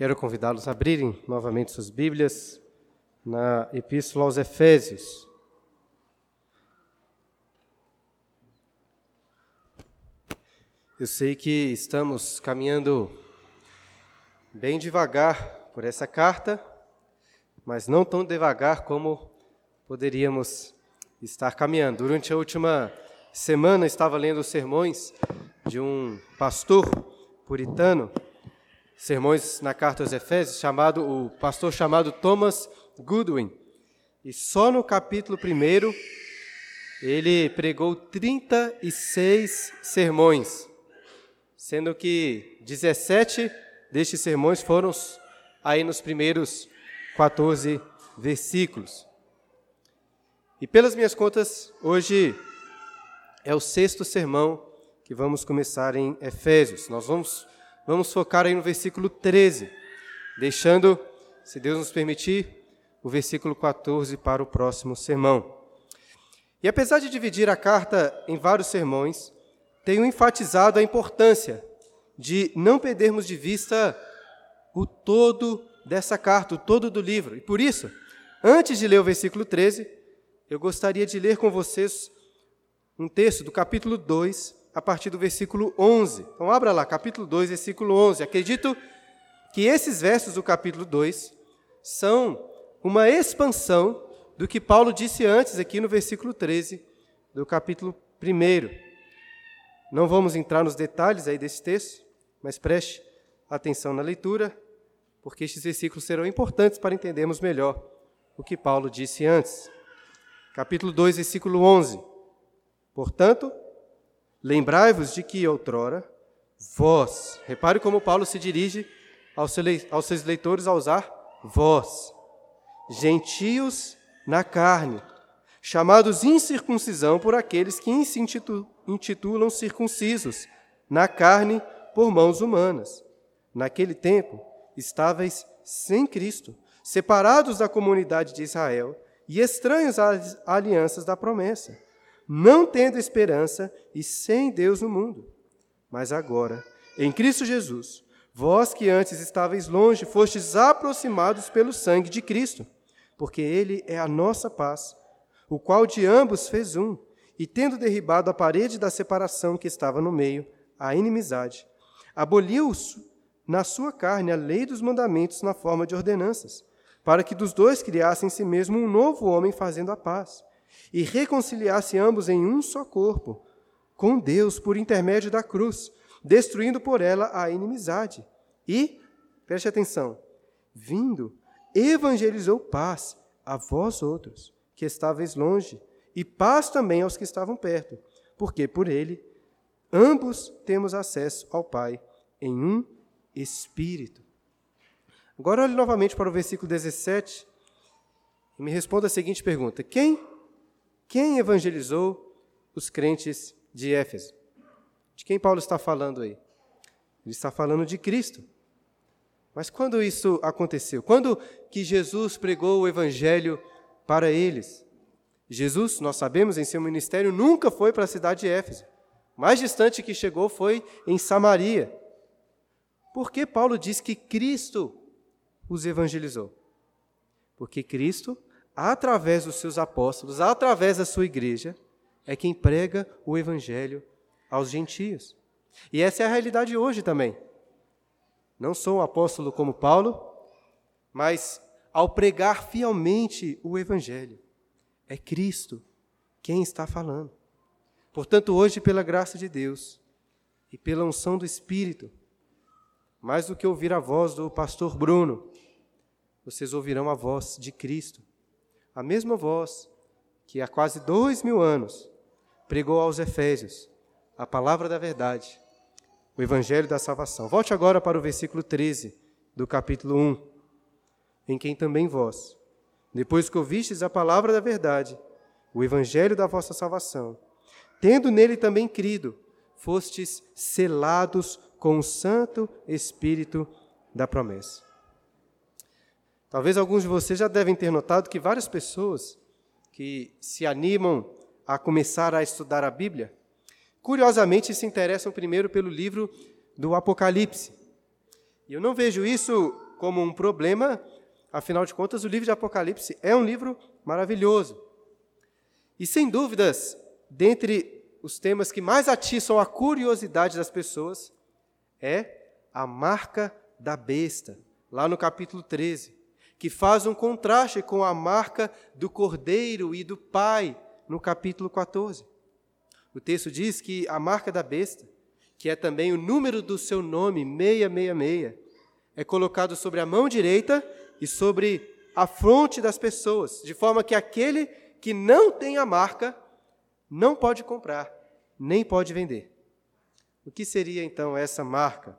Quero convidá-los a abrirem novamente suas Bíblias na Epístola aos Efésios. Eu sei que estamos caminhando bem devagar por essa carta, mas não tão devagar como poderíamos estar caminhando. Durante a última semana estava lendo sermões de um pastor puritano sermões na carta aos Efésios, chamado o pastor chamado Thomas Goodwin. E só no capítulo 1 ele pregou 36 sermões, sendo que 17 destes sermões foram aí nos primeiros 14 versículos. E pelas minhas contas, hoje é o sexto sermão que vamos começar em Efésios. Nós vamos Vamos focar aí no versículo 13, deixando, se Deus nos permitir, o versículo 14 para o próximo sermão. E apesar de dividir a carta em vários sermões, tenho enfatizado a importância de não perdermos de vista o todo dessa carta, o todo do livro. E por isso, antes de ler o versículo 13, eu gostaria de ler com vocês um texto do capítulo 2, a partir do versículo 11. Então, abra lá, capítulo 2, versículo 11. Acredito que esses versos do capítulo 2 são uma expansão do que Paulo disse antes, aqui no versículo 13 do capítulo 1. Não vamos entrar nos detalhes aí desse texto, mas preste atenção na leitura, porque estes versículos serão importantes para entendermos melhor o que Paulo disse antes. Capítulo 2, versículo 11. Portanto, Lembrai-vos de que outrora vós, repare como Paulo se dirige aos seus leitores a usar vós, gentios na carne, chamados incircuncisão por aqueles que se intitulam circuncisos, na carne por mãos humanas. Naquele tempo, estáveis sem Cristo, separados da comunidade de Israel e estranhos às alianças da promessa não tendo esperança e sem Deus no mundo. Mas agora, em Cristo Jesus, vós que antes estáveis longe, fostes aproximados pelo sangue de Cristo, porque Ele é a nossa paz, o qual de ambos fez um, e tendo derribado a parede da separação que estava no meio, a inimizade, aboliu na sua carne a lei dos mandamentos na forma de ordenanças, para que dos dois criassem em si mesmo um novo homem fazendo a paz e reconciliasse ambos em um só corpo, com Deus por intermédio da cruz, destruindo por ela a inimizade. E, preste atenção, vindo, evangelizou paz a vós outros, que estáveis longe, e paz também aos que estavam perto, porque por ele ambos temos acesso ao Pai em um Espírito. Agora olhe novamente para o versículo 17 e me responda a seguinte pergunta: Quem quem evangelizou os crentes de Éfeso? De quem Paulo está falando aí? Ele está falando de Cristo. Mas quando isso aconteceu? Quando que Jesus pregou o evangelho para eles? Jesus, nós sabemos, em seu ministério nunca foi para a cidade de Éfeso. O mais distante que chegou foi em Samaria. Por que Paulo diz que Cristo os evangelizou? Porque Cristo através dos seus apóstolos, através da sua igreja, é quem prega o evangelho aos gentios. E essa é a realidade hoje também. Não sou um apóstolo como Paulo, mas ao pregar fielmente o evangelho, é Cristo quem está falando. Portanto, hoje, pela graça de Deus e pela unção do Espírito, mais do que ouvir a voz do pastor Bruno, vocês ouvirão a voz de Cristo a mesma voz que há quase dois mil anos pregou aos Efésios a palavra da verdade, o evangelho da salvação. Volte agora para o versículo 13 do capítulo 1, em quem também vós, depois que ouvistes a palavra da verdade, o evangelho da vossa salvação, tendo nele também crido, fostes selados com o Santo Espírito da promessa. Talvez alguns de vocês já devem ter notado que várias pessoas que se animam a começar a estudar a Bíblia, curiosamente se interessam primeiro pelo livro do Apocalipse. E eu não vejo isso como um problema, afinal de contas, o livro de Apocalipse é um livro maravilhoso. E sem dúvidas, dentre os temas que mais atiçam a curiosidade das pessoas, é a marca da besta, lá no capítulo 13, que faz um contraste com a marca do cordeiro e do pai, no capítulo 14. O texto diz que a marca da besta, que é também o número do seu nome, 666, é colocado sobre a mão direita e sobre a fronte das pessoas, de forma que aquele que não tem a marca não pode comprar, nem pode vender. O que seria então essa marca?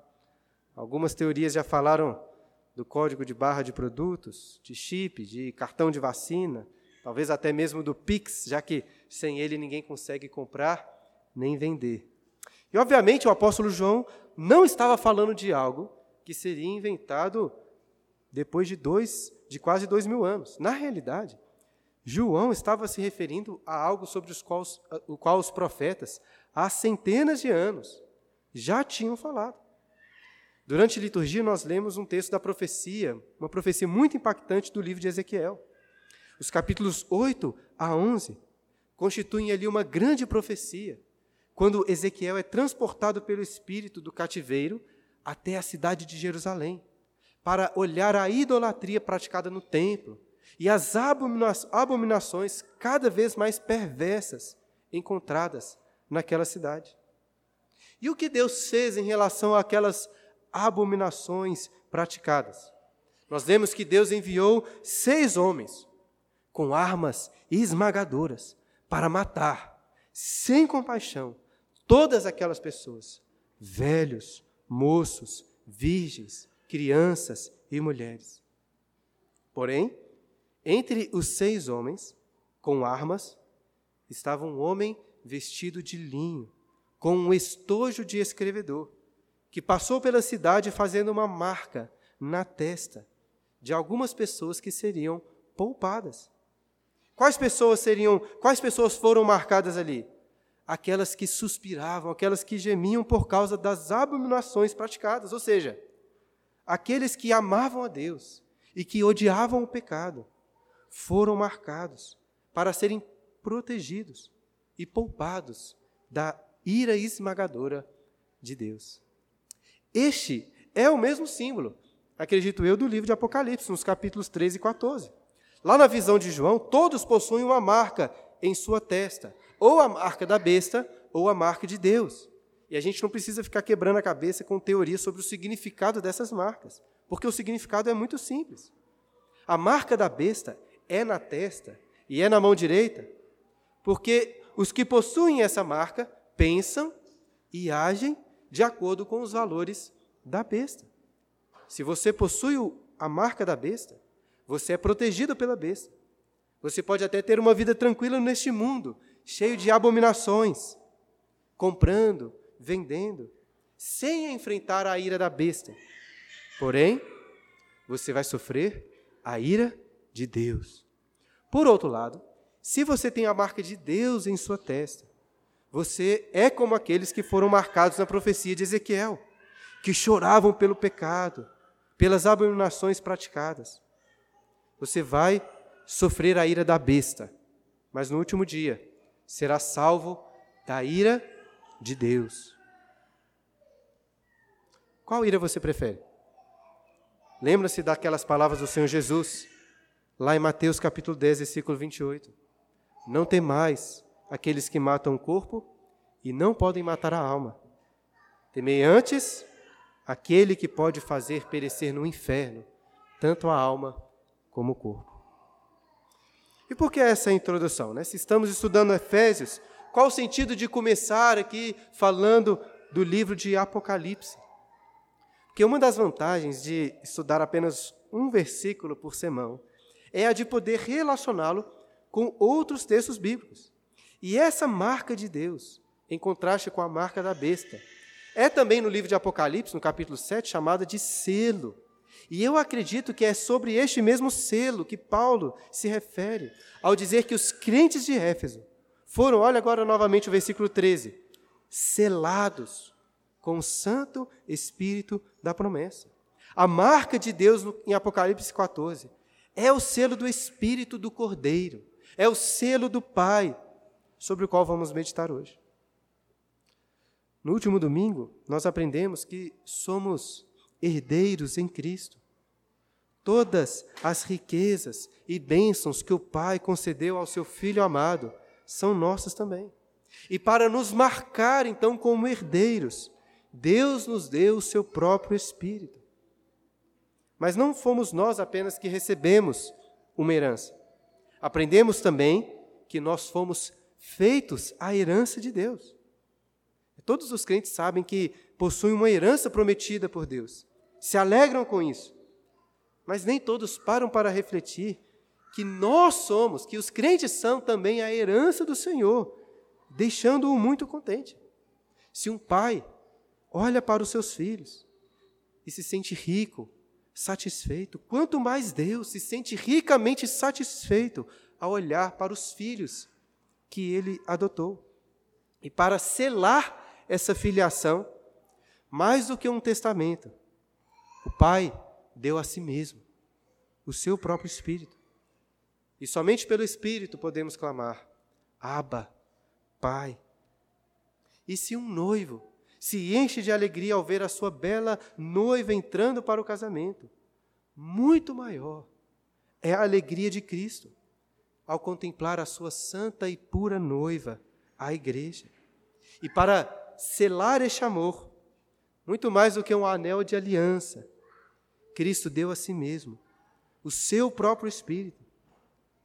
Algumas teorias já falaram do código de barra de produtos, de chip, de cartão de vacina, talvez até mesmo do Pix, já que sem ele ninguém consegue comprar nem vender. E obviamente o apóstolo João não estava falando de algo que seria inventado depois de dois, de quase dois mil anos. Na realidade, João estava se referindo a algo sobre os quais, o qual os profetas, há centenas de anos, já tinham falado. Durante a liturgia, nós lemos um texto da profecia, uma profecia muito impactante do livro de Ezequiel. Os capítulos 8 a 11 constituem ali uma grande profecia, quando Ezequiel é transportado pelo Espírito do cativeiro até a cidade de Jerusalém, para olhar a idolatria praticada no templo e as abominações cada vez mais perversas encontradas naquela cidade. E o que Deus fez em relação àquelas abominações praticadas? Nós vemos que Deus enviou seis homens com armas esmagadoras para matar, sem compaixão, todas aquelas pessoas, velhos, moços, virgens, crianças e mulheres. Porém, entre os seis homens, com armas, estava um homem vestido de linho, com um estojo de escrevedor, que passou pela cidade fazendo uma marca na testa de algumas pessoas que seriam poupadas. Quais pessoas seriam, quais pessoas foram marcadas ali? Aquelas que suspiravam, aquelas que gemiam por causa das abominações praticadas, ou seja, aqueles que amavam a Deus e que odiavam o pecado, foram marcados para serem protegidos e poupados da ira esmagadora de Deus. Este é o mesmo símbolo, acredito eu, do livro de Apocalipse, nos capítulos 13 e 14. Lá na visão de João, todos possuem uma marca em sua testa, ou a marca da besta, ou a marca de Deus. E a gente não precisa ficar quebrando a cabeça com teorias sobre o significado dessas marcas, porque o significado é muito simples. A marca da besta é na testa e é na mão direita, porque os que possuem essa marca pensam e agem de acordo com os valores da besta. Se você possui a marca da besta, você é protegido pela besta. Você pode até ter uma vida tranquila neste mundo, cheio de abominações, comprando, vendendo, sem enfrentar a ira da besta. Porém, você vai sofrer a ira de Deus. Por outro lado, se você tem a marca de Deus em sua testa, você é como aqueles que foram marcados na profecia de Ezequiel, que choravam pelo pecado, pelas abominações praticadas. Você vai sofrer a ira da besta, mas no último dia será salvo da ira de Deus. Qual ira você prefere? Lembra-se daquelas palavras do Senhor Jesus, lá em Mateus capítulo 10, versículo 28. Não temais aqueles que matam o corpo e não podem matar a alma. Temei antes aquele que pode fazer perecer no inferno tanto a alma como o corpo. E por que essa introdução? Né? Se estamos estudando Efésios, qual o sentido de começar aqui falando do livro de Apocalipse? Porque uma das vantagens de estudar apenas um versículo por semana é a de poder relacioná-lo com outros textos bíblicos. E essa marca de Deus, em contraste com a marca da besta, é também no livro de Apocalipse, no capítulo 7, chamada de selo. E eu acredito que é sobre este mesmo selo que Paulo se refere ao dizer que os crentes de Éfeso foram, olha agora novamente o versículo 13, selados com o Santo Espírito da promessa. A marca de Deus em Apocalipse 14 é o selo do Espírito do Cordeiro, é o selo do Pai, sobre o qual vamos meditar hoje. No último domingo, nós aprendemos que somos herdeiros em Cristo. Todas as riquezas e bênçãos que o Pai concedeu ao seu Filho amado são nossas também. E para nos marcar, então, como herdeiros, Deus nos deu o seu próprio Espírito. Mas não fomos nós apenas que recebemos uma herança. Aprendemos também que nós fomos feitos a herança de Deus. Todos os crentes sabem que possuem uma herança prometida por Deus. Se alegram com isso. Mas nem todos param para refletir que nós somos, que os crentes são também a herança do Senhor, deixando-o muito contente. Se um pai olha para os seus filhos e se sente rico, satisfeito, quanto mais Deus se sente ricamente satisfeito ao olhar para os filhos que ele adotou. E para selar essa filiação, mais do que um testamento, o Pai deu a si mesmo o seu próprio Espírito. E somente pelo Espírito podemos clamar: Abba, Pai. E se um noivo se enche de alegria ao ver a sua bela noiva entrando para o casamento, muito maior é a alegria de Cristo ao contemplar a sua santa e pura noiva, a igreja. E para selar este amor, muito mais do que um anel de aliança, Cristo deu a si mesmo o seu próprio Espírito.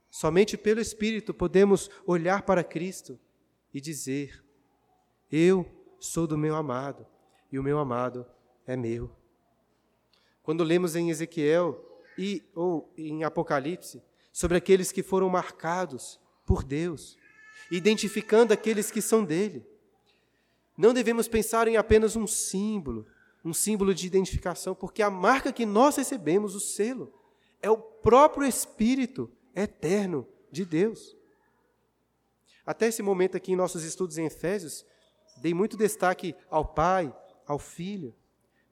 Somente pelo Espírito podemos olhar para Cristo e dizer: Eu sou do meu amado e o meu amado é meu. Quando lemos em Ezequiel e ou em Apocalipse, sobre aqueles que foram marcados por Deus, identificando aqueles que são dele. Não devemos pensar em apenas um símbolo, um símbolo de identificação, porque a marca que nós recebemos, o selo, é o próprio Espírito eterno de Deus. Até esse momento aqui em nossos estudos em Efésios, dei muito destaque ao Pai, ao Filho,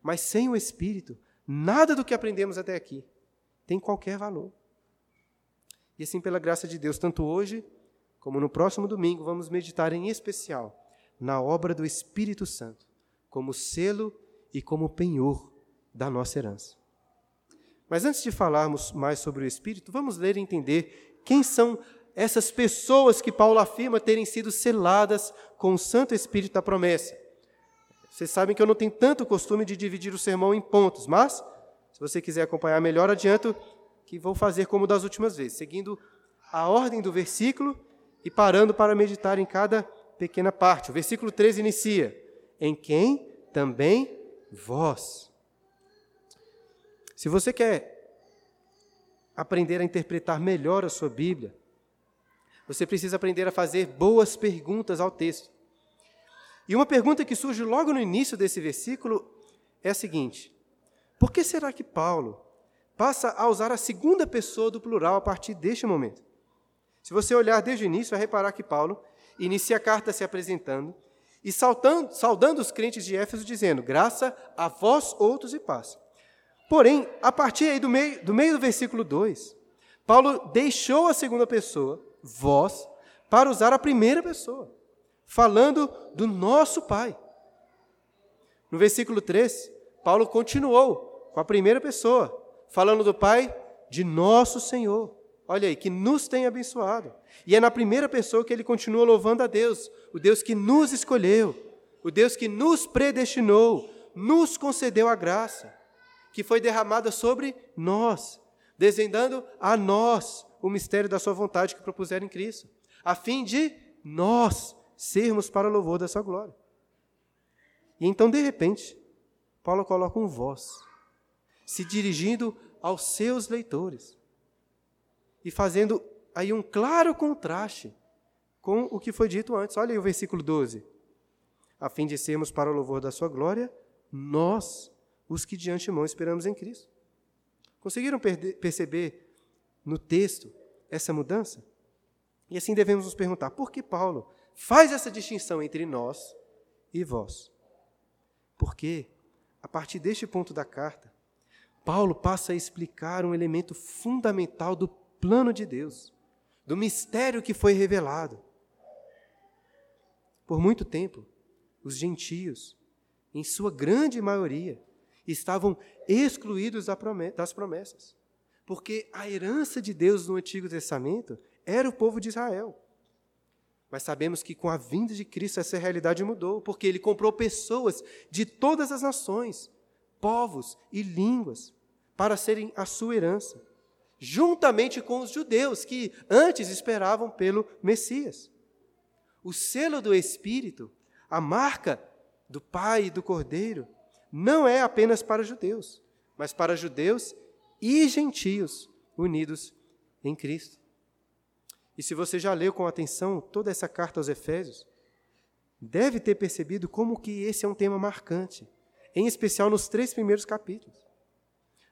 mas sem o Espírito, nada do que aprendemos até aqui tem qualquer valor. E assim, pela graça de Deus, tanto hoje como no próximo domingo, vamos meditar em especial na obra do Espírito Santo, como selo e como penhor da nossa herança. Mas antes de falarmos mais sobre o Espírito, vamos ler e entender quem são essas pessoas que Paulo afirma terem sido seladas com o Santo Espírito da promessa. Vocês sabem que eu não tenho tanto costume de dividir o sermão em pontos, mas, se você quiser acompanhar melhor, adianto que vou fazer como das últimas vezes, seguindo a ordem do versículo e parando para meditar em cada pequena parte. O versículo 13 inicia: Em quem também vós. Se você quer aprender a interpretar melhor a sua Bíblia, você precisa aprender a fazer boas perguntas ao texto. E uma pergunta que surge logo no início desse versículo é a seguinte: Por que será que Paulo passa a usar a segunda pessoa do plural a partir deste momento. Se você olhar desde o início, vai reparar que Paulo inicia a carta se apresentando e saltando, saudando os crentes de Éfeso, dizendo: Graça a vós outros e paz. Porém, a partir aí do meio, do meio do versículo 2, Paulo deixou a segunda pessoa, vós, para usar a primeira pessoa, falando do nosso Pai. No versículo 3, Paulo continuou com a primeira pessoa, falando do Pai de nosso Senhor. Olha aí, que nos tem abençoado. E é na primeira pessoa que ele continua louvando a Deus, o Deus que nos escolheu, o Deus que nos predestinou, nos concedeu a graça, que foi derramada sobre nós, desvendando a nós o mistério da sua vontade que propuseram em Cristo, a fim de nós sermos para o louvor da sua glória. E então, de repente, Paulo coloca um voz se dirigindo aos seus leitores e fazendo aí um claro contraste com o que foi dito antes. Olha aí o versículo 12. A fim de sermos para o louvor da sua glória, nós, os que de antemão esperamos em Cristo. Conseguiram perceber no texto essa mudança? E assim devemos nos perguntar: por que Paulo faz essa distinção entre nós e vós? Porque, a partir deste ponto da carta, Paulo passa a explicar um elemento fundamental do plano de Deus, do mistério que foi revelado. Por muito tempo, os gentios, em sua grande maioria, estavam excluídos das promessas, porque a herança de Deus no Antigo Testamento era o povo de Israel. Mas sabemos que com a vinda de Cristo essa realidade mudou, porque ele comprou pessoas de todas as nações, povos e línguas para serem a sua herança, juntamente com os judeus que antes esperavam pelo Messias. O selo do Espírito, a marca do Pai e do Cordeiro, não é apenas para judeus, mas para judeus e gentios unidos em Cristo. E se você já leu com atenção toda essa carta aos Efésios, deve ter percebido como que esse é um tema marcante, em especial nos três primeiros capítulos.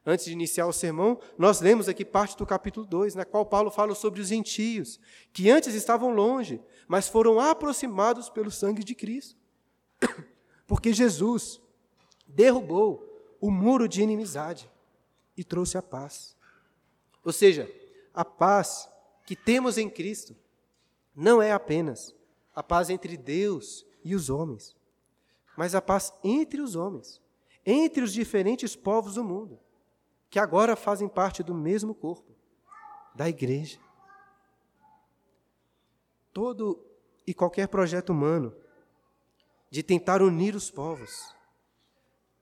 Antes de iniciar o sermão, nós lemos aqui parte do capítulo 2, na qual Paulo fala sobre os gentios, que antes estavam longe, mas foram aproximados pelo sangue de Cristo. Porque Jesus derrubou o muro de inimizade e trouxe a paz. Ou seja, a paz que temos em Cristo não é apenas a paz entre Deus e os homens, mas a paz entre os homens, entre os diferentes povos do mundo, que agora fazem parte do mesmo corpo, da igreja. Todo e qualquer projeto humano de tentar unir os povos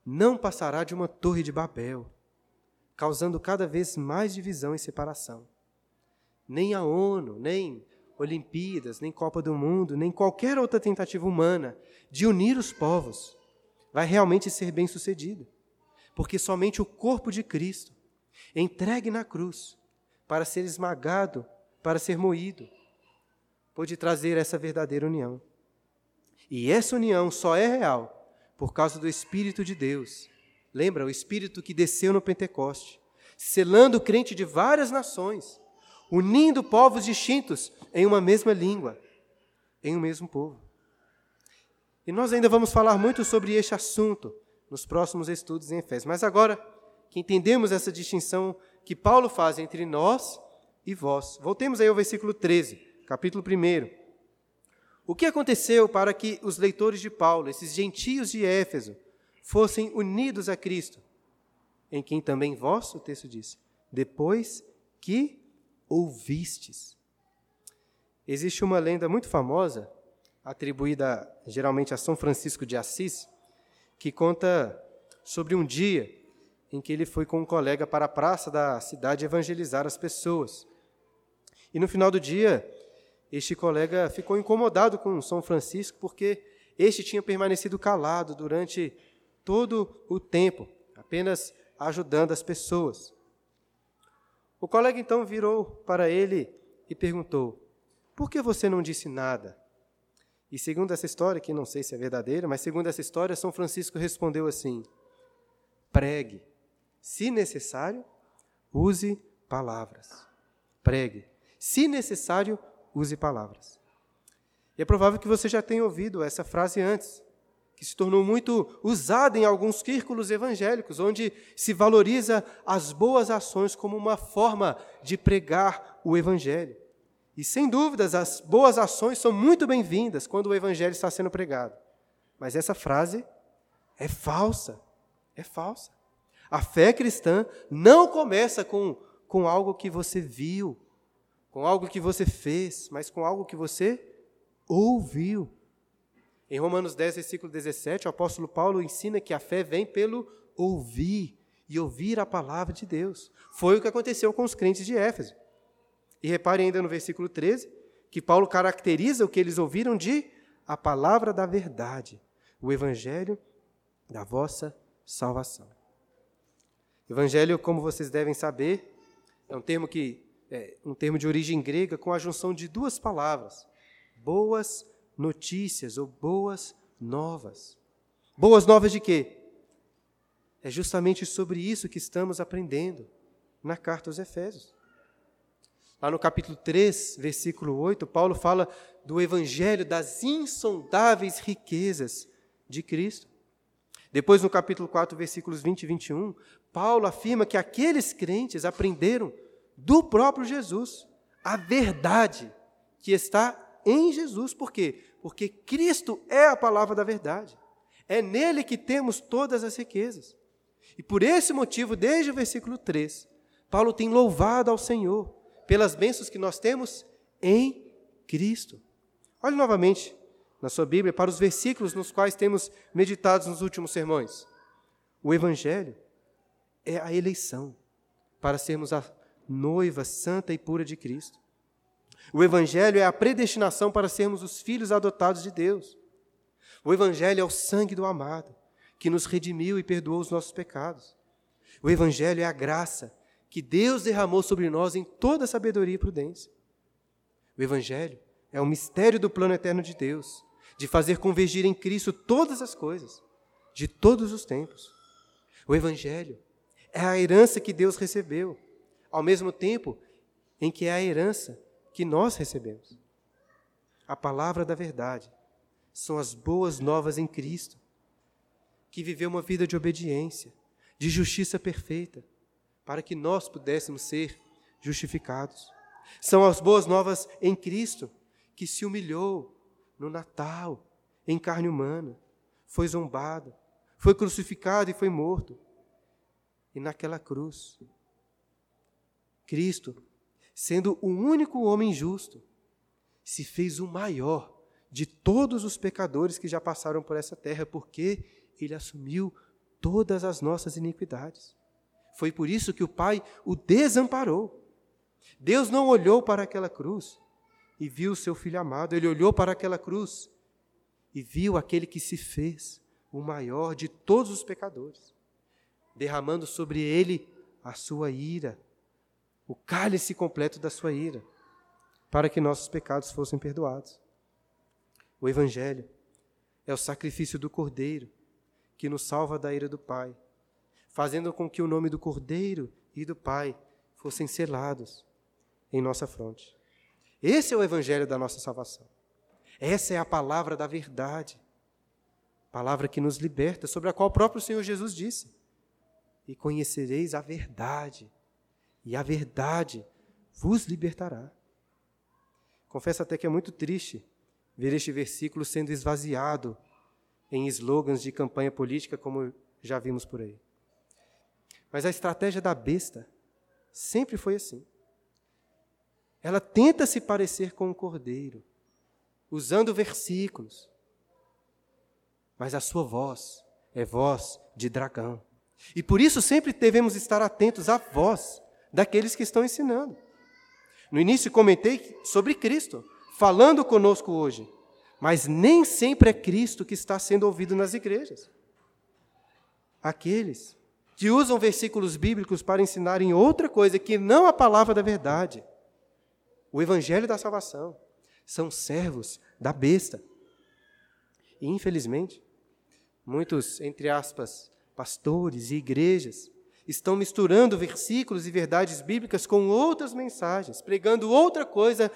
não passará de uma torre de Babel, causando cada vez mais divisão e separação. Nem a ONU, nem Olimpíadas, nem Copa do Mundo, nem qualquer outra tentativa humana de unir os povos vai realmente ser bem-sucedida, porque somente o corpo de Cristo, entregue na cruz para ser esmagado, para ser moído, pode trazer essa verdadeira união. E essa união só é real por causa do Espírito de Deus. Lembra, o Espírito que desceu no Pentecoste, selando o crente de várias nações, unindo povos distintos em uma mesma língua, em um mesmo povo. E nós ainda vamos falar muito sobre este assunto nos próximos estudos em Efésios. Mas agora que entendemos essa distinção que Paulo faz entre nós e vós, voltemos aí ao versículo 13, capítulo 1. O que aconteceu para que os leitores de Paulo, esses gentios de Éfeso, fossem unidos a Cristo? Em quem também vós, o texto diz, depois que ouvistes. Existe uma lenda muito famosa, atribuída geralmente a São Francisco de Assis, que conta sobre um dia em que ele foi com um colega para a praça da cidade evangelizar as pessoas. E no final do dia, este colega ficou incomodado com São Francisco porque este tinha permanecido calado durante todo o tempo, apenas ajudando as pessoas. O colega então virou para ele e perguntou: Por que você não disse nada? E segundo essa história, que não sei se é verdadeira, mas segundo essa história, São Francisco respondeu assim: Pregue. Se necessário, use palavras. Pregue. Se necessário, use palavras. E é provável que você já tenha ouvido essa frase antes, que se tornou muito usada em alguns círculos evangélicos, onde se valoriza as boas ações como uma forma de pregar o evangelho. E sem dúvidas, as boas ações são muito bem-vindas quando o evangelho está sendo pregado. Mas essa frase é falsa. É falsa. A fé cristã não começa com, com algo que você viu, com algo que você fez, mas com algo que você ouviu. Em Romanos 10, versículo 17, o apóstolo Paulo ensina que a fé vem pelo ouvir e ouvir a palavra de Deus. Foi o que aconteceu com os crentes de Éfeso. E repare ainda no versículo 13, que Paulo caracteriza o que eles ouviram de a palavra da verdade, o evangelho da vossa salvação. Evangelho, como vocês devem saber, é um termo que é, um termo de origem grega com a junção de duas palavras: boas notícias ou boas novas. Boas novas de quê? É justamente sobre isso que estamos aprendendo na carta aos Efésios. Lá no capítulo 3, versículo 8, Paulo fala do evangelho das insondáveis riquezas de Cristo. Depois, no capítulo 4, versículos 20 e 21, Paulo afirma que aqueles crentes aprenderam do próprio Jesus a verdade que está em Jesus. Por quê? Porque Cristo é a palavra da verdade. É nele que temos todas as riquezas. E por esse motivo, desde o versículo 3, Paulo tem louvado ao Senhor pelas bênçãos que nós temos em Cristo. Olhe novamente na sua Bíblia para os versículos nos quais temos meditado nos últimos sermões. O Evangelho é a eleição para sermos a noiva santa e pura de Cristo. O Evangelho é a predestinação para sermos os filhos adotados de Deus. O Evangelho é o sangue do amado, que nos redimiu e perdoou os nossos pecados. O Evangelho é a graça que Deus derramou sobre nós em toda sabedoria e prudência. O Evangelho é o mistério do plano eterno de Deus, de fazer convergir em Cristo todas as coisas, de todos os tempos. O Evangelho é a herança que Deus recebeu, ao mesmo tempo em que é a herança que nós recebemos. A palavra da verdade são as boas novas em Cristo, que viveu uma vida de obediência, de justiça perfeita, para que nós pudéssemos ser justificados. São as boas novas em Cristo, que se humilhou no Natal, em carne humana, foi zombado, foi crucificado e foi morto. E naquela cruz, Cristo, sendo o único homem justo, se fez o maior de todos os pecadores que já passaram por essa terra, porque ele assumiu todas as nossas iniquidades. Foi por isso que o Pai o desamparou. Deus não olhou para aquela cruz e viu o seu filho amado, ele olhou para aquela cruz e viu aquele que se fez o maior de todos os pecadores, derramando sobre ele a sua ira, o cálice completo da sua ira, para que nossos pecados fossem perdoados. O Evangelho é o sacrifício do Cordeiro que nos salva da ira do Pai, fazendo com que o nome do Cordeiro e do Pai fossem selados em nossa fronte. Esse é o Evangelho da nossa salvação. Essa é a palavra da verdade, palavra que nos liberta, sobre a qual o próprio Senhor Jesus disse: E conhecereis a verdade, e a verdade vos libertará. Confesso até que é muito triste ver este versículo sendo esvaziado em slogans de campanha política, como já vimos por aí. Mas a estratégia da besta sempre foi assim. Ela tenta se parecer com o cordeiro, usando versículos, mas a sua voz é voz de dragão. E por isso sempre devemos estar atentos à voz daqueles que estão ensinando. No início comentei sobre Cristo, falando conosco hoje, mas nem sempre é Cristo que está sendo ouvido nas igrejas. Aqueles que usam versículos bíblicos para ensinarem outra coisa que não a palavra da verdade, o evangelho da salvação, são servos da besta. E, infelizmente, muitos, entre aspas, pastores e igrejas estão misturando versículos e verdades bíblicas com outras mensagens, pregando outra coisa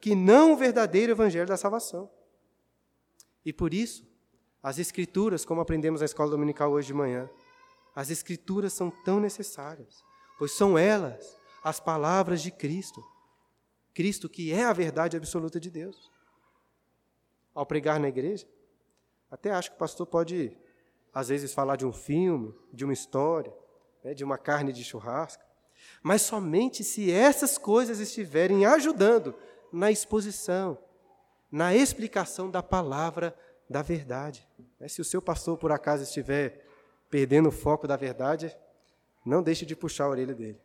que não o verdadeiro evangelho da salvação. E por isso, as escrituras, como aprendemos na escola dominical hoje de manhã, as escrituras são tão necessárias, pois são elas as palavras de Cristo. Cristo que é a verdade absoluta de Deus. Ao pregar na igreja, até acho que o pastor pode, às vezes, falar de um filme, de uma história, né, de uma carne de churrasco, mas somente se essas coisas estiverem ajudando na exposição, na explicação da palavra da verdade. Né, se o seu pastor, por acaso, estiver perdendo o foco da verdade, não deixe de puxar a orelha dele.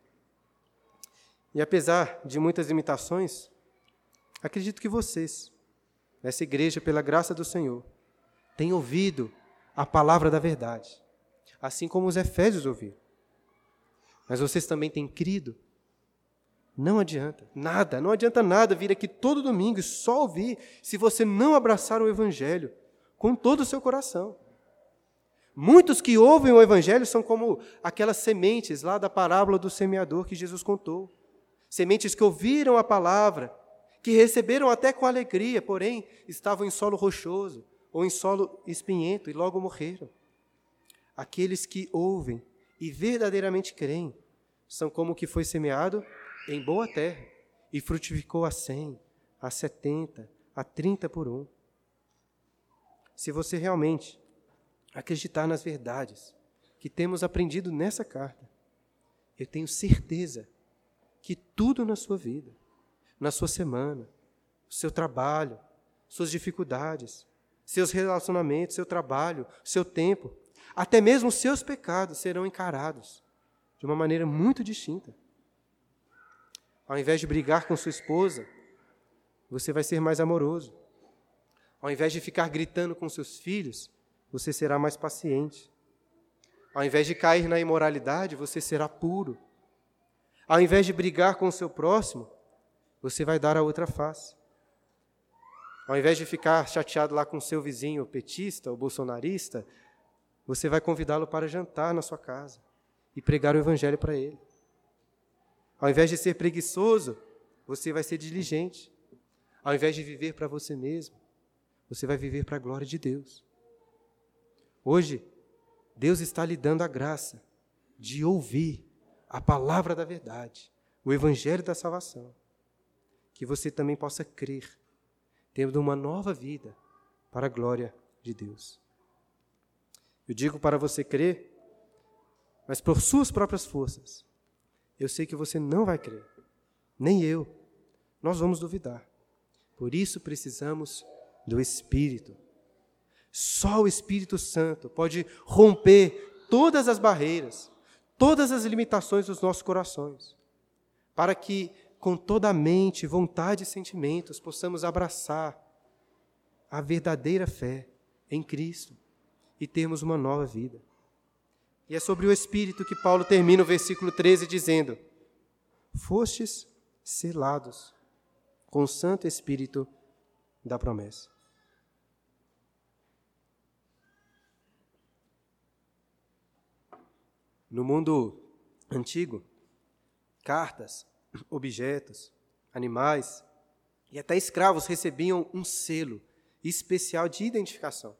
E apesar de muitas imitações, acredito que vocês, nessa igreja, pela graça do Senhor, têm ouvido a palavra da verdade, assim como os Efésios ouviram mas vocês também têm crido. Não adianta, nada, não adianta nada vir aqui todo domingo e só ouvir se você não abraçar o Evangelho com todo o seu coração. Muitos que ouvem o Evangelho são como aquelas sementes lá da parábola do semeador que Jesus contou. Sementes que ouviram a palavra, que receberam até com alegria, porém estavam em solo rochoso ou em solo espinhento e logo morreram. aqueles que ouvem e verdadeiramente creem, são como o que foi semeado em boa terra e frutificou a cem, a setenta, a trinta por um. Se você realmente acreditar nas verdades que temos aprendido nessa carta, eu tenho certeza que tudo na sua vida, na sua semana, seu trabalho, suas dificuldades, seus relacionamentos, seu trabalho, seu tempo, até mesmo seus pecados serão encarados de uma maneira muito distinta. Ao invés de brigar com sua esposa, você vai ser mais amoroso. Ao invés de ficar gritando com seus filhos, você será mais paciente. Ao invés de cair na imoralidade, você será puro. Ao invés de brigar com o seu próximo, você vai dar a outra face. Ao invés de ficar chateado lá com o seu vizinho petista ou bolsonarista, você vai convidá-lo para jantar na sua casa e pregar o evangelho para ele. Ao invés de ser preguiçoso, você vai ser diligente. Ao invés de viver para você mesmo, você vai viver para a glória de Deus. Hoje, Deus está lhe dando a graça de ouvir a palavra da verdade, o evangelho da salvação, que você também possa crer, tendo uma nova vida para a glória de Deus. Eu digo para você crer, mas por suas próprias forças. Eu sei que você não vai crer, nem eu. Nós vamos duvidar. Por isso precisamos do Espírito. Só o Espírito Santo pode romper todas as barreiras, todas as limitações dos nossos corações, para que com toda a mente, vontade e sentimentos possamos abraçar a verdadeira fé em Cristo e termos uma nova vida. E é sobre o Espírito que Paulo termina o versículo 13 dizendo: Fostes selados com o Santo Espírito da promessa. No mundo antigo, cartas, objetos, animais e até escravos recebiam um selo especial de identificação.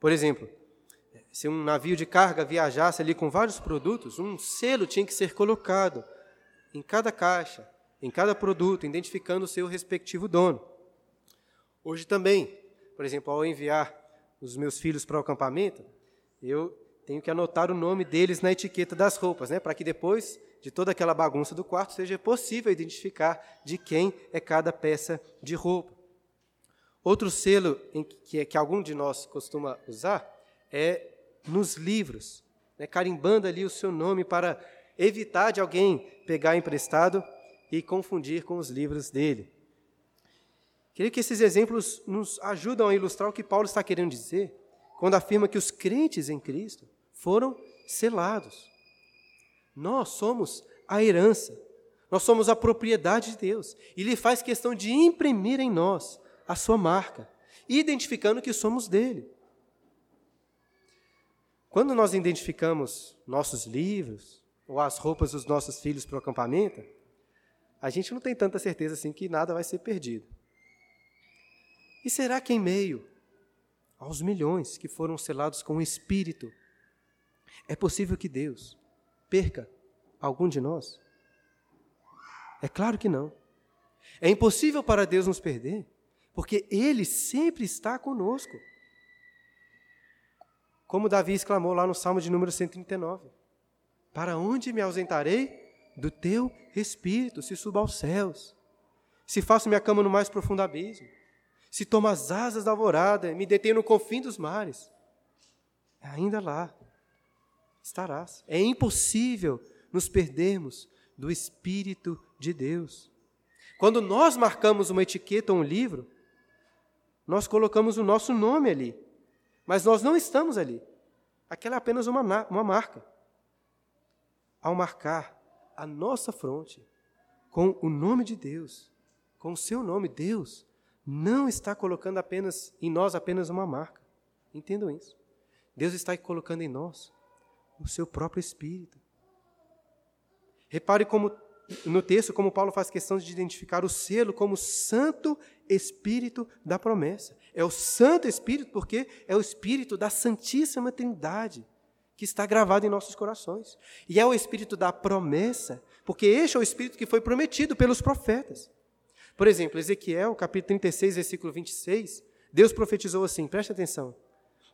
Por exemplo, se um navio de carga viajasse ali com vários produtos, um selo tinha que ser colocado em cada caixa, em cada produto, identificando o seu respectivo dono. Hoje também, por exemplo, ao enviar os meus filhos para o acampamento, eu tenho que anotar o nome deles na etiqueta das roupas, né, para que depois de toda aquela bagunça do quarto seja possível identificar de quem é cada peça de roupa. Outro selo que, que algum de nós costuma usar é nos livros, né, carimbando ali o seu nome para evitar de alguém pegar emprestado e confundir com os livros dele. Creio que esses exemplos nos ajudam a ilustrar o que Paulo está querendo dizer quando afirma que os crentes em Cristo foram selados. Nós somos a herança, nós somos a propriedade de Deus. E Ele faz questão de imprimir em nós a sua marca, identificando que somos dele. Quando nós identificamos nossos livros ou as roupas dos nossos filhos para o acampamento, a gente não tem tanta certeza assim que nada vai ser perdido. E será que em meio aos milhões que foram selados com o Espírito é possível que Deus perca algum de nós? É claro que não. É impossível para Deus nos perder, porque Ele sempre está conosco. Como Davi exclamou lá no Salmo de número 139: Para onde me ausentarei? Do teu espírito, se suba aos céus, se faço minha cama no mais profundo abismo, se tomo as asas da alvorada, me detenho no confim dos mares, ainda lá estarás. É impossível nos perdermos do Espírito de Deus. Quando nós marcamos uma etiqueta ou um livro, nós colocamos o nosso nome ali, mas nós não estamos ali. Aquela é apenas uma, uma marca. Ao marcar a nossa fronte com o nome de Deus, com o seu nome, Deus não está colocando apenas em nós apenas uma marca. Entendam isso. Deus está colocando em nós o seu próprio espírito. Repare como no texto como Paulo faz questão de identificar o selo como Santo Espírito da promessa. É o Santo Espírito porque é o Espírito da Santíssima Trindade que está gravado em nossos corações. E é o espírito da promessa, porque este é o espírito que foi prometido pelos profetas. Por exemplo, Ezequiel, capítulo 36, versículo 26, Deus profetizou assim, preste atenção: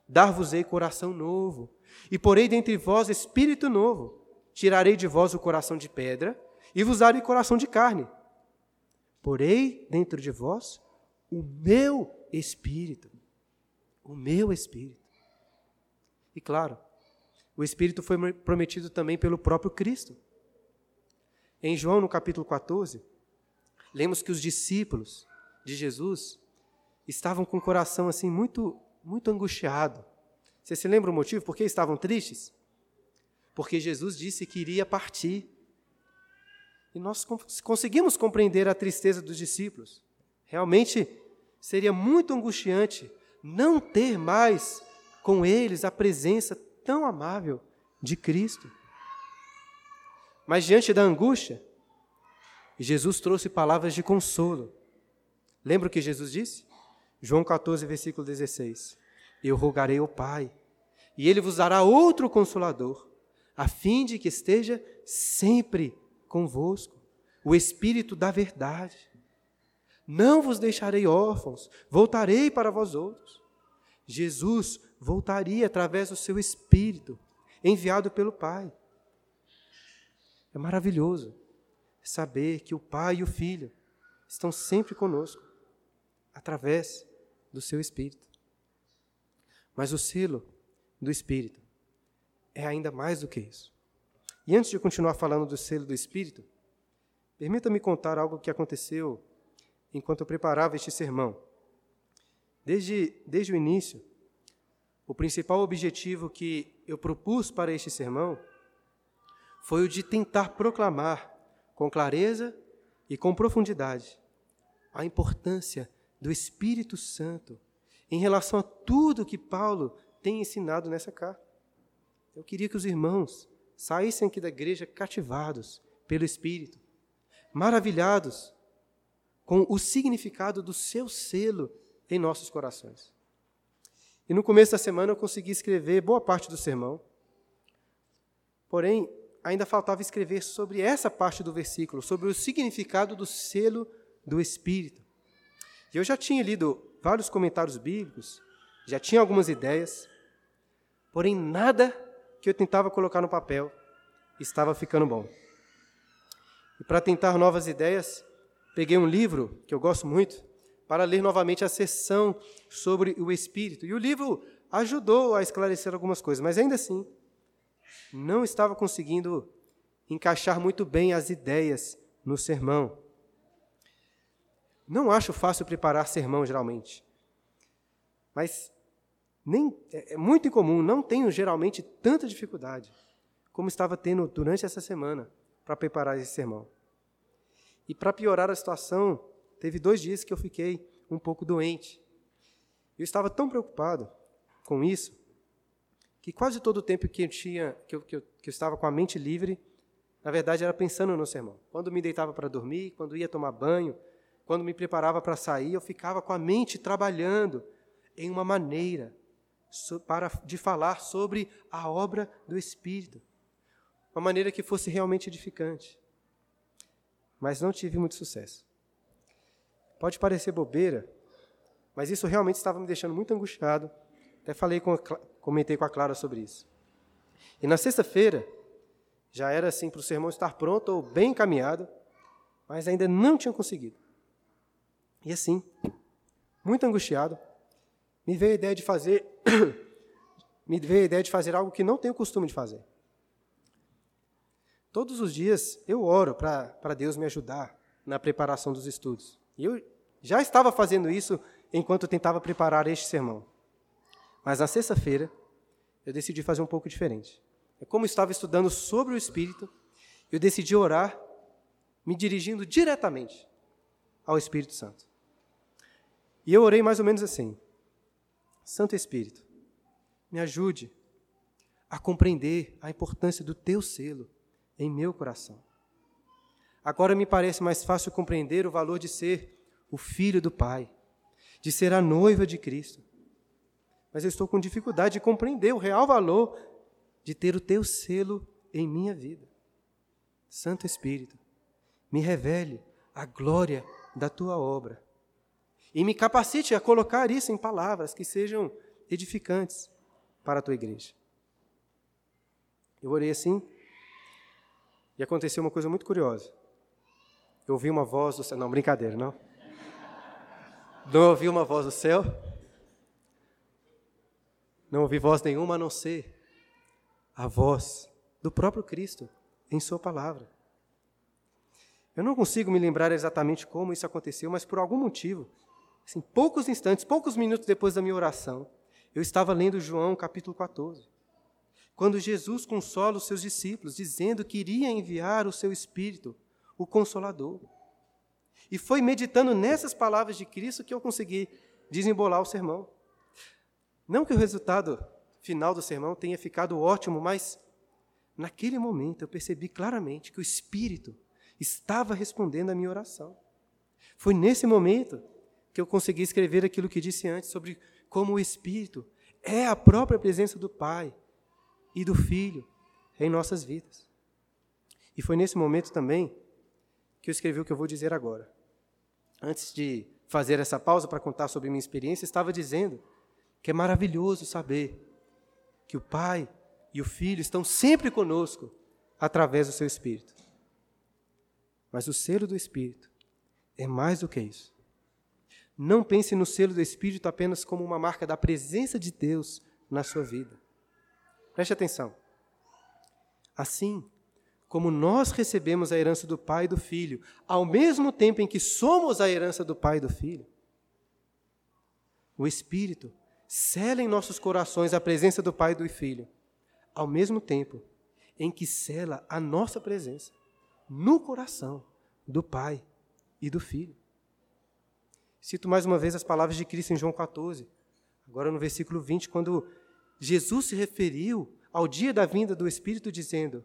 Dar-vos-ei coração novo, e porei dentre vós espírito novo. Tirarei de vós o coração de pedra, e vos darei coração de carne. Porei dentro de vós o meu espírito. O meu espírito. E claro, o Espírito foi prometido também pelo próprio Cristo. Em João, no capítulo 14, lemos que os discípulos de Jesus estavam com o coração assim muito, muito angustiado. Você se lembra o motivo por que estavam tristes? Porque Jesus disse que iria partir. E nós conseguimos compreender a tristeza dos discípulos. Realmente seria muito angustiante não ter mais com eles a presença tão amável de Cristo. Mas diante da angústia, Jesus trouxe palavras de consolo. Lembra o que Jesus disse? João 14, versículo 16: Eu rogarei ao Pai, e ele vos dará outro consolador, a fim de que esteja sempre convosco, o Espírito da verdade. Não vos deixarei órfãos, voltarei para vós outros. Jesus voltaria através do seu Espírito, enviado pelo Pai. É maravilhoso saber que o Pai e o Filho estão sempre conosco, através do seu Espírito. Mas o selo do Espírito é ainda mais do que isso. E antes de continuar falando do selo do Espírito, permita-me contar algo que aconteceu enquanto eu preparava este sermão. Desde, desde o início, o principal objetivo que eu propus para este sermão foi o de tentar proclamar com clareza e com profundidade a importância do Espírito Santo em relação a tudo que Paulo tem ensinado nessa carta. Eu queria que os irmãos saíssem aqui da igreja cativados pelo Espírito, maravilhados com o significado do seu selo em nossos corações. E no começo da semana eu consegui escrever boa parte do sermão. Porém, ainda faltava escrever sobre essa parte do versículo, sobre o significado do selo do Espírito. E eu já tinha lido vários comentários bíblicos, já tinha algumas ideias, porém nada que eu tentava colocar no papel estava ficando bom. E para tentar novas ideias, peguei um livro que eu gosto muito, para ler novamente a sessão sobre o Espírito. E o livro ajudou a esclarecer algumas coisas, mas ainda assim, não estava conseguindo encaixar muito bem as ideias no sermão. Não acho fácil preparar sermão, geralmente. Mas nem, é, é muito incomum, não tenho geralmente tanta dificuldade como estava tendo durante essa semana para preparar esse sermão. E para piorar a situação, Teve dois dias que eu fiquei um pouco doente. Eu estava tão preocupado com isso que quase todo o tempo que eu tinha, que eu, que eu, que eu estava com a mente livre, na verdade era pensando no sermão. Quando me deitava para dormir, quando ia tomar banho, quando me preparava para sair, eu ficava com a mente trabalhando em uma maneira para de falar sobre a obra do Espírito, uma maneira que fosse realmente edificante. Mas não tive muito sucesso. Pode parecer bobeira, mas isso realmente estava me deixando muito angustiado. Até falei com a, comentei com a Clara sobre isso. E na sexta-feira, já era assim para o sermão estar pronto ou bem encaminhado, mas ainda não tinha conseguido. E assim, muito angustiado, me veio a ideia de fazer me veio a ideia de fazer algo que não tenho costume de fazer. Todos os dias eu oro para Deus me ajudar na preparação dos estudos. E eu já estava fazendo isso enquanto tentava preparar este sermão. Mas na sexta-feira, eu decidi fazer um pouco diferente. É como estava estudando sobre o Espírito, eu decidi orar me dirigindo diretamente ao Espírito Santo. E eu orei mais ou menos assim: Santo Espírito, me ajude a compreender a importância do teu selo em meu coração. Agora me parece mais fácil compreender o valor de ser o filho do Pai, de ser a noiva de Cristo. Mas eu estou com dificuldade de compreender o real valor de ter o teu selo em minha vida. Santo Espírito, me revele a glória da tua obra e me capacite a colocar isso em palavras que sejam edificantes para a tua igreja. Eu orei assim e aconteceu uma coisa muito curiosa. Eu ouvi uma voz do céu. Não, brincadeira, não. Não ouvi uma voz do céu. Não ouvi voz nenhuma a não ser a voz do próprio Cristo em Sua palavra. Eu não consigo me lembrar exatamente como isso aconteceu, mas por algum motivo, assim, poucos instantes, poucos minutos depois da minha oração, eu estava lendo João capítulo 14. Quando Jesus consola os seus discípulos, dizendo que iria enviar o seu Espírito, o Consolador. E foi meditando nessas palavras de Cristo que eu consegui desembolar o sermão. Não que o resultado final do sermão tenha ficado ótimo, mas naquele momento eu percebi claramente que o Espírito estava respondendo à minha oração. Foi nesse momento que eu consegui escrever aquilo que disse antes sobre como o Espírito é a própria presença do Pai e do Filho em nossas vidas. E foi nesse momento também que eu escrevi o que eu vou dizer agora. Antes de fazer essa pausa para contar sobre minha experiência, estava dizendo que é maravilhoso saber que o Pai e o Filho estão sempre conosco através do seu Espírito. Mas o selo do Espírito é mais do que isso. Não pense no selo do Espírito apenas como uma marca da presença de Deus na sua vida. Preste atenção. Assim, como nós recebemos a herança do Pai e do Filho, ao mesmo tempo em que somos a herança do Pai e do Filho, o Espírito sela em nossos corações a presença do Pai e do Filho, ao mesmo tempo em que sela a nossa presença no coração do Pai e do Filho. Cito mais uma vez as palavras de Cristo em João 14, agora no versículo 20, quando Jesus se referiu ao dia da vinda do Espírito, dizendo: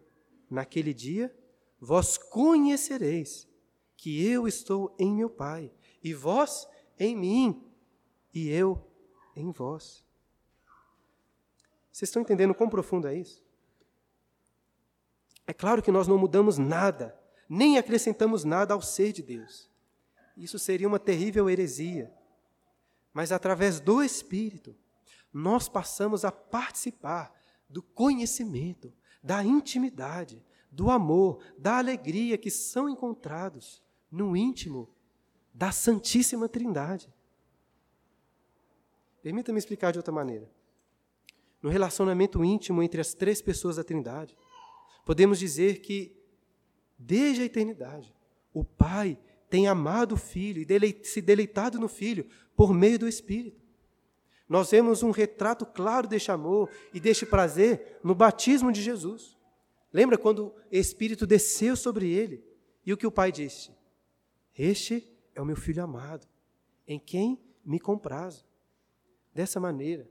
Naquele dia vós conhecereis que eu estou em meu Pai, e vós em mim, e eu em vós. Vocês estão entendendo quão profundo é isso? É claro que nós não mudamos nada, nem acrescentamos nada ao ser de Deus. Isso seria uma terrível heresia. Mas através do Espírito, nós passamos a participar do conhecimento, da intimidade, do amor, da alegria que são encontrados no íntimo da Santíssima Trindade. Permita-me explicar de outra maneira. No relacionamento íntimo entre as três pessoas da Trindade, podemos dizer que, desde a eternidade, o Pai tem amado o Filho e se deleitado no Filho por meio do Espírito. Nós vemos um retrato claro deste amor e deste prazer no batismo de Jesus. Lembra quando o Espírito desceu sobre ele e o que o Pai disse? Este é o meu filho amado, em quem me comprazo. Dessa maneira,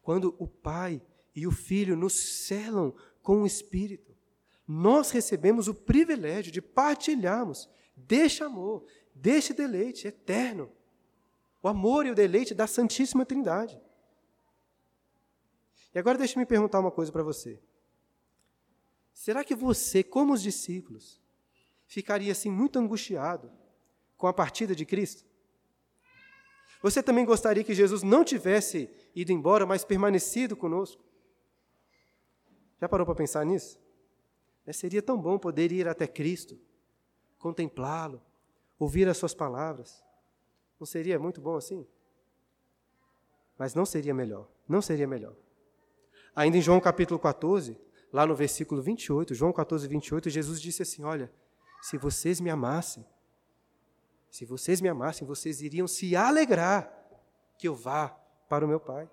quando o Pai e o Filho nos selam com o Espírito, nós recebemos o privilégio de partilharmos deste amor, deste deleite eterno. O amor e o deleite da Santíssima Trindade. E agora deixe-me perguntar uma coisa para você. Será que você, como os discípulos, ficaria assim muito angustiado com a partida de Cristo? Você também gostaria que Jesus não tivesse ido embora, mas permanecido conosco? Já parou para pensar nisso? É, seria tão bom poder ir até Cristo, contemplá-lo, ouvir as suas palavras. Não seria muito bom assim? Mas não seria melhor, não seria melhor. Ainda em João capítulo 14, lá no versículo 28, João 14, 28, Jesus disse assim: Olha, se vocês me amassem, se vocês me amassem, vocês iriam se alegrar que eu vá para o meu Pai.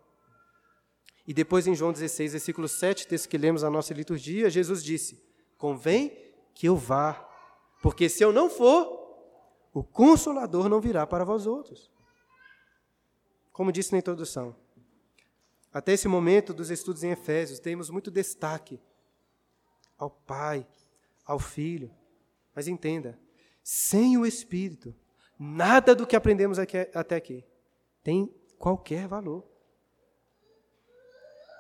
E depois em João 16, versículo 7, texto que lemos na nossa liturgia, Jesus disse: Convém que eu vá, porque se eu não for, o consolador não virá para vós outros. Como disse na introdução, até esse momento dos estudos em Efésios, temos muito destaque ao Pai, ao Filho. Mas entenda, sem o Espírito, nada do que aprendemos aqui, até aqui tem qualquer valor.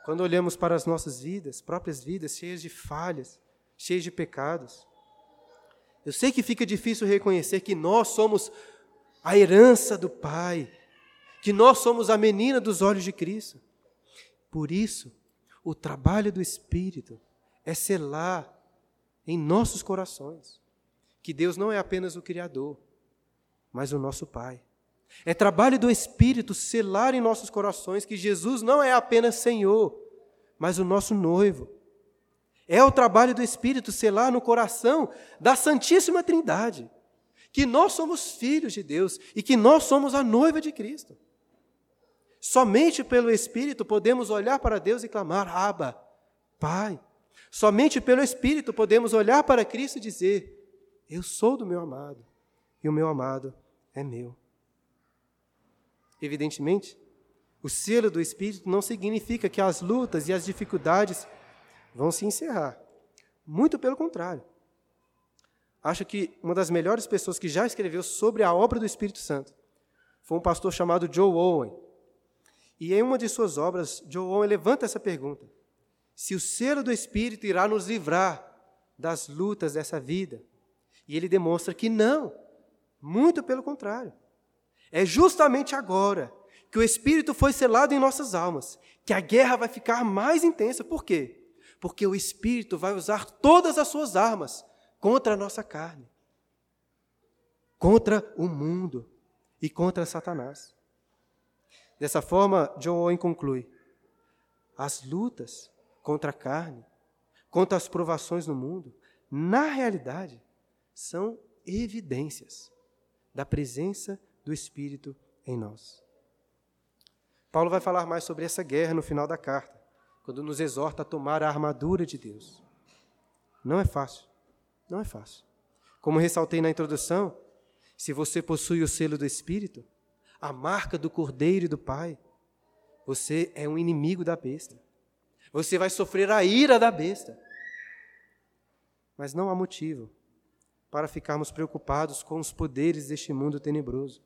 quando olhamos para as nossas vidas, próprias vidas, cheias de falhas, cheias de pecados. Eu sei que fica difícil reconhecer que nós somos a herança do Pai, que nós somos a menina dos olhos de Cristo. Por isso, o trabalho do Espírito é selar em nossos corações que Deus não é apenas o Criador, mas o nosso Pai. É trabalho do Espírito selar em nossos corações que Jesus não é apenas Senhor, mas o nosso noivo. É o trabalho do Espírito selar no coração da Santíssima Trindade que nós somos filhos de Deus e que nós somos a noiva de Cristo. Somente pelo Espírito podemos olhar para Deus e clamar: Abba, Pai. Somente pelo Espírito podemos olhar para Cristo e dizer: Eu sou do meu amado e o meu amado é meu. Evidentemente, o selo do Espírito não significa que as lutas e as dificuldades vão se encerrar. Muito pelo contrário. Acho que uma das melhores pessoas que já escreveu sobre a obra do Espírito Santo foi um pastor chamado Joe Owen. E em uma de suas obras, Joe Owen levanta essa pergunta: se o selo do Espírito irá nos livrar das lutas dessa vida? E ele demonstra que não, muito pelo contrário. É justamente agora que o Espírito foi selado em nossas almas que a guerra vai ficar mais intensa. Por quê? Porque o Espírito vai usar todas as suas armas contra a nossa carne, contra o mundo e contra Satanás. Dessa forma, John Owen conclui: as lutas contra a carne, contra as provações no mundo, na realidade, são evidências da presença do Espírito em nós. Paulo vai falar mais sobre essa guerra no final da carta, quando nos exorta a tomar a armadura de Deus. Não é fácil. Não é fácil. Como ressaltei na introdução, se você possui o selo do Espírito, a marca do Cordeiro e do Pai, você é um inimigo da besta. Você vai sofrer a ira da besta. Mas não há motivo para ficarmos preocupados com os poderes deste mundo tenebroso.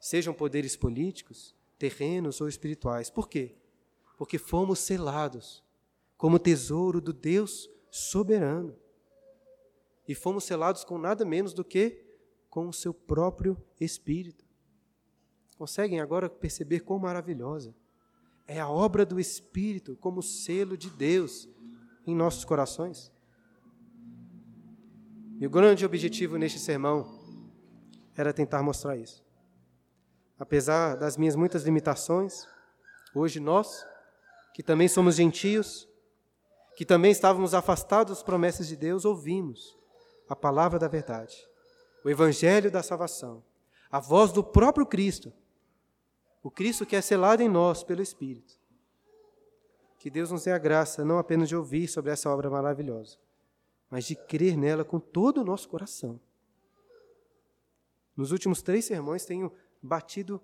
Sejam poderes políticos, terrenos ou espirituais. Por quê? Porque fomos selados como tesouro do Deus soberano e fomos selados com nada menos do que com o seu próprio Espírito. Conseguem agora perceber quão maravilhosa é a obra do Espírito como selo de Deus em nossos corações? E o grande objetivo neste sermão era tentar mostrar isso. Apesar das minhas muitas limitações, hoje nós, que também somos gentios, que também estávamos afastados das promessas de Deus, ouvimos a palavra da verdade, o evangelho da salvação, a voz do próprio Cristo, o Cristo que é selado em nós pelo Espírito. Que Deus nos dê a graça não apenas de ouvir sobre essa obra maravilhosa, mas de crer nela com todo o nosso coração. Nos últimos três sermões tenho batido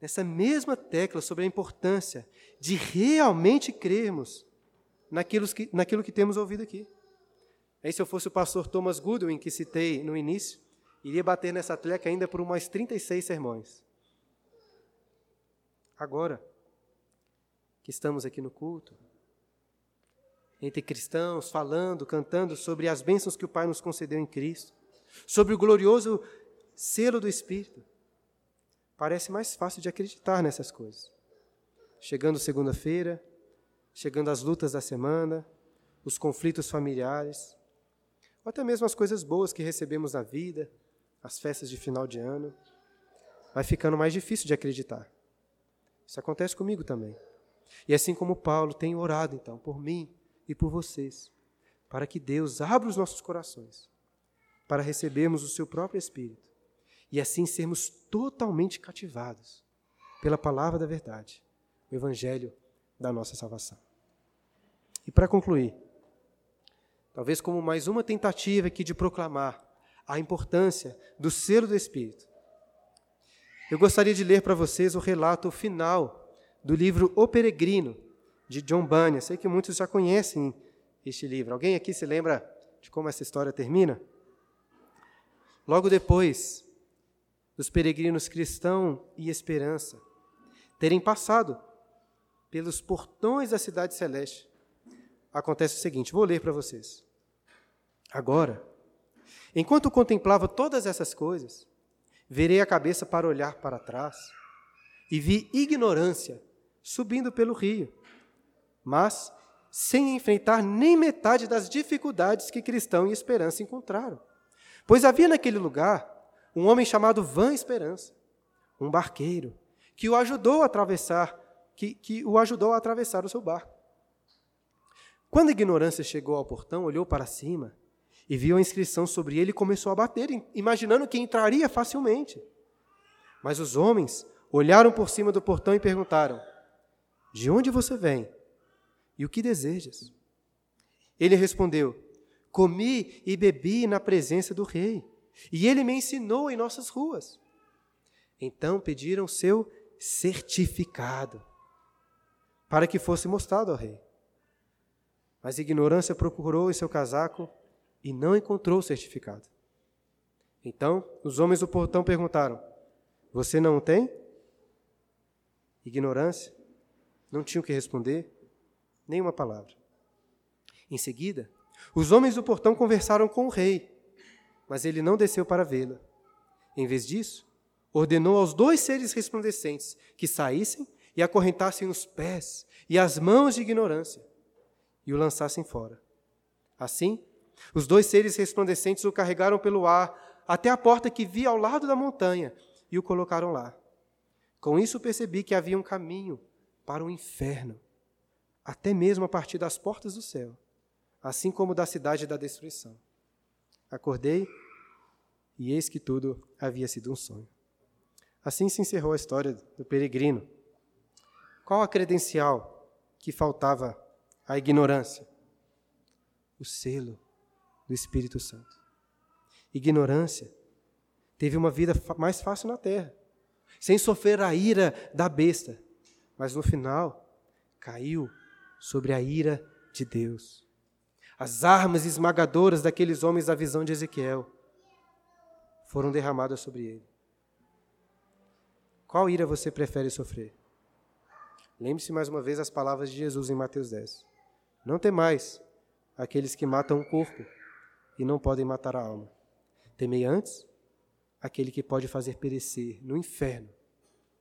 nessa mesma tecla sobre a importância de realmente crermos naquilo que, naquilo que temos ouvido aqui. Aí, se eu fosse o pastor Thomas Goodwin, que citei no início, iria bater nessa tecla ainda por umas 36 sermões. Agora, que estamos aqui no culto, entre cristãos, falando, cantando sobre as bênçãos que o Pai nos concedeu em Cristo, sobre o glorioso selo do Espírito, parece mais fácil de acreditar nessas coisas. Chegando segunda-feira, chegando as lutas da semana, os conflitos familiares, ou até mesmo as coisas boas que recebemos na vida, as festas de final de ano, vai ficando mais difícil de acreditar. Isso acontece comigo também. E assim como Paulo tem orado, então, por mim e por vocês, para que Deus abra os nossos corações, para recebermos o seu próprio Espírito e assim sermos totalmente cativados pela palavra da verdade, o Evangelho da nossa salvação. E para concluir, talvez como mais uma tentativa aqui de proclamar a importância do selo do Espírito. Eu gostaria de ler para vocês o relato final do livro O Peregrino, de John Bunyan. Sei que muitos já conhecem este livro. Alguém aqui se lembra de como essa história termina? Logo depois dos peregrinos cristão e esperança terem passado pelos portões da cidade celeste, acontece o seguinte: vou ler para vocês. Agora, enquanto contemplava todas essas coisas, virei a cabeça para olhar para trás e vi ignorância subindo pelo rio, mas sem enfrentar nem metade das dificuldades que Cristão e Esperança encontraram. Pois havia naquele lugar um homem chamado Van Esperança, um barqueiro, que o ajudou a atravessar, que, que o ajudou a atravessar o seu barco. Quando a ignorância chegou ao portão, olhou para cima e viu a inscrição sobre ele e começou a bater, imaginando que entraria facilmente. Mas os homens olharam por cima do portão e perguntaram: De onde você vem? E o que desejas? Ele respondeu: Comi e bebi na presença do rei, e ele me ensinou em nossas ruas. Então pediram seu certificado, para que fosse mostrado ao rei. Mas ignorância procurou em seu casaco e não encontrou o certificado. Então os homens do portão perguntaram: Você não tem? Ignorância, não tinha o que responder nenhuma palavra. Em seguida, os homens do portão conversaram com o rei, mas ele não desceu para vê-la. Em vez disso, ordenou aos dois seres resplandecentes que saíssem e acorrentassem os pés e as mãos de ignorância e o lançassem fora. Assim, os dois seres resplandecentes o carregaram pelo ar até a porta que via ao lado da montanha e o colocaram lá. Com isso percebi que havia um caminho para o inferno até mesmo a partir das portas do céu, assim como da cidade da destruição. Acordei e eis que tudo havia sido um sonho. Assim se encerrou a história do peregrino. Qual a credencial que faltava à ignorância? O selo do Espírito Santo. Ignorância teve uma vida mais fácil na terra, sem sofrer a ira da besta, mas no final caiu sobre a ira de Deus. As armas esmagadoras daqueles homens da visão de Ezequiel foram derramadas sobre ele. Qual ira você prefere sofrer? Lembre-se mais uma vez as palavras de Jesus em Mateus 10. Não temais aqueles que matam o corpo e não podem matar a alma. Temei antes aquele que pode fazer perecer no inferno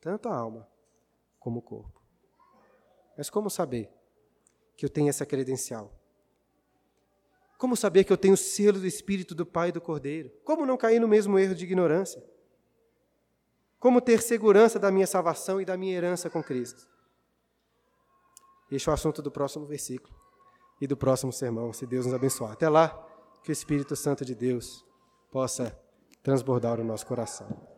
tanto a alma como o corpo. Mas como saber? que eu tenho essa credencial? Como saber que eu tenho o selo do Espírito do Pai e do Cordeiro? Como não cair no mesmo erro de ignorância? Como ter segurança da minha salvação e da minha herança com Cristo? Este é o assunto do próximo versículo e do próximo sermão, se Deus nos abençoar. Até lá, que o Espírito Santo de Deus possa transbordar o nosso coração.